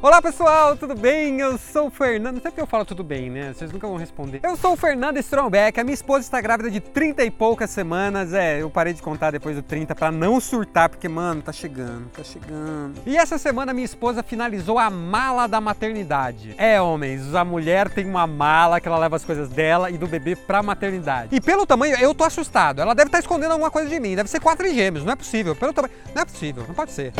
Olá pessoal, tudo bem? Eu sou o Fernando. Não sei porque eu falo tudo bem, né? Vocês nunca vão responder. Eu sou o Fernando Strombeck, a minha esposa está grávida de 30 e poucas semanas. É, eu parei de contar depois do 30 para não surtar, porque, mano, tá chegando, tá chegando. E essa semana minha esposa finalizou a mala da maternidade. É, homens, a mulher tem uma mala que ela leva as coisas dela e do bebê pra maternidade. E pelo tamanho, eu tô assustado. Ela deve estar tá escondendo alguma coisa de mim. Deve ser quatro gêmeos, não é possível. Pelo tamanho, não é possível, não pode ser.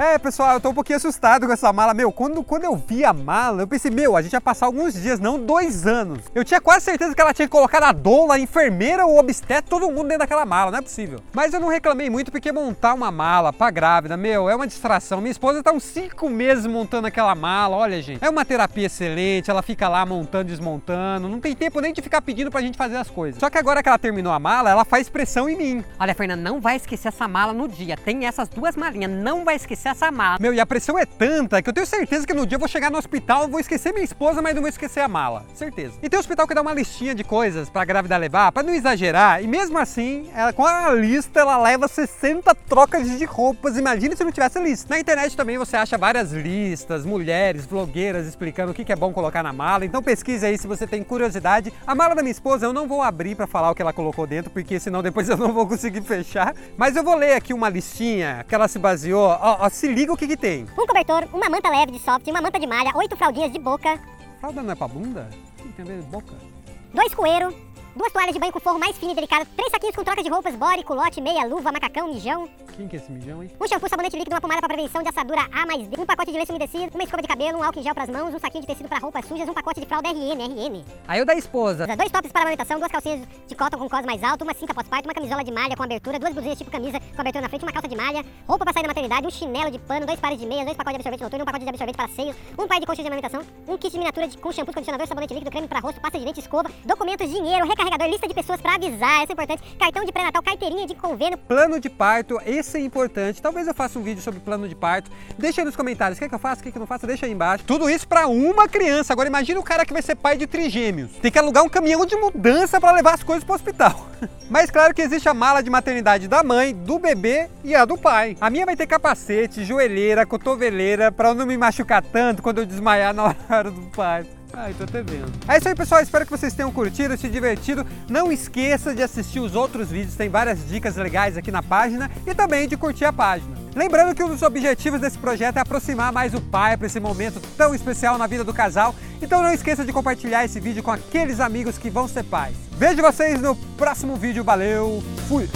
É, pessoal, eu tô um pouquinho assustado com essa mala. Meu, quando, quando eu vi a mala, eu pensei, meu, a gente ia passar alguns dias, não dois anos. Eu tinha quase certeza que ela tinha colocado a doula, a enfermeira, o obstetra, todo mundo dentro daquela mala, não é possível. Mas eu não reclamei muito porque montar uma mala pra grávida, meu, é uma distração. Minha esposa tá uns cinco meses montando aquela mala, olha, gente. É uma terapia excelente, ela fica lá montando, desmontando, não tem tempo nem de ficar pedindo pra gente fazer as coisas. Só que agora que ela terminou a mala, ela faz pressão em mim. Olha, Fernanda, não vai esquecer essa mala no dia. Tem essas duas malinhas, não vai esquecer essa mala. Meu, e a pressão é tanta que eu tenho certeza que no dia eu vou chegar no hospital, vou esquecer minha esposa, mas não vou esquecer a mala. Certeza. E tem hospital que dá uma listinha de coisas pra grávida levar, pra não exagerar, e mesmo assim, ela, com a lista, ela leva 60 trocas de roupas. Imagina se não tivesse lista. Na internet também você acha várias listas, mulheres, blogueiras explicando o que é bom colocar na mala. Então pesquise aí se você tem curiosidade. A mala da minha esposa eu não vou abrir para falar o que ela colocou dentro, porque senão depois eu não vou conseguir fechar. Mas eu vou ler aqui uma listinha que ela se baseou. Ó, ó se liga o que, que tem. Um cobertor, uma manta leve de soft, uma manta de malha, oito fraldinhas de boca. Fralda não é pra bunda? Tem a ver boca. Dois coeiros, duas toalhas de banho com forro mais fino e delicado, três saquinhos com trocas de roupas, body, culote, meia, luva, macacão, mijão. Quem que é esse mijão, hein? Um shampoo, sabonete líquido, uma pomada para prevenção de assadura A mais D, um pacote de lenço umedecido, uma escova de cabelo, um álcool em gel para as mãos, um saquinho de tecido para roupas sujas, um pacote de fralda RN, RN. Aí o da esposa. Dois tops para amamentação, duas calcinhas de cotton com cos mais alto, uma cinta pós-parto, uma camisola de malha com abertura, duas blusinhas tipo camisa com abertura na frente, uma calça de malha, roupa para sair da maternidade, um chinelo de pano, dois pares de meias, dois pacotes de absorvente noturno, um pacote de absorvente para seios, um par de colchas de amamentação, um kit de miniatura de, com shampoo, condicionador, sabonete líquido, creme para rosto, pasta de dente, escova, documentos, dinheiro, recarregador, lista de pessoas para avisar, isso é importante, cartão de pré-natal, carteirinha de convênio. Plano de parto, esse é importante. Talvez eu faça um vídeo sobre plano de parto. Deixa aí nos comentários o que, é que eu faço, o que, é que eu não faço, deixa aí embaixo. Tudo isso para uma criança. Agora imagina o cara que vai ser pai de trigêmeos. Tem que alugar um caminhão de mudança para levar as coisas para o hospital. Mas claro que existe a mala de maternidade da mãe, do bebê e a do pai. A minha vai ter capacete, joelheira, cotoveleira para eu não me machucar tanto quando eu desmaiar na hora do parto. Ai, tô até vendo. É isso aí, pessoal. Espero que vocês tenham curtido, se divertido. Não esqueça de assistir os outros vídeos, tem várias dicas legais aqui na página e também de curtir a página. Lembrando que um dos objetivos desse projeto é aproximar mais o pai para esse momento tão especial na vida do casal. Então não esqueça de compartilhar esse vídeo com aqueles amigos que vão ser pais. Vejo vocês no próximo vídeo. Valeu, fui!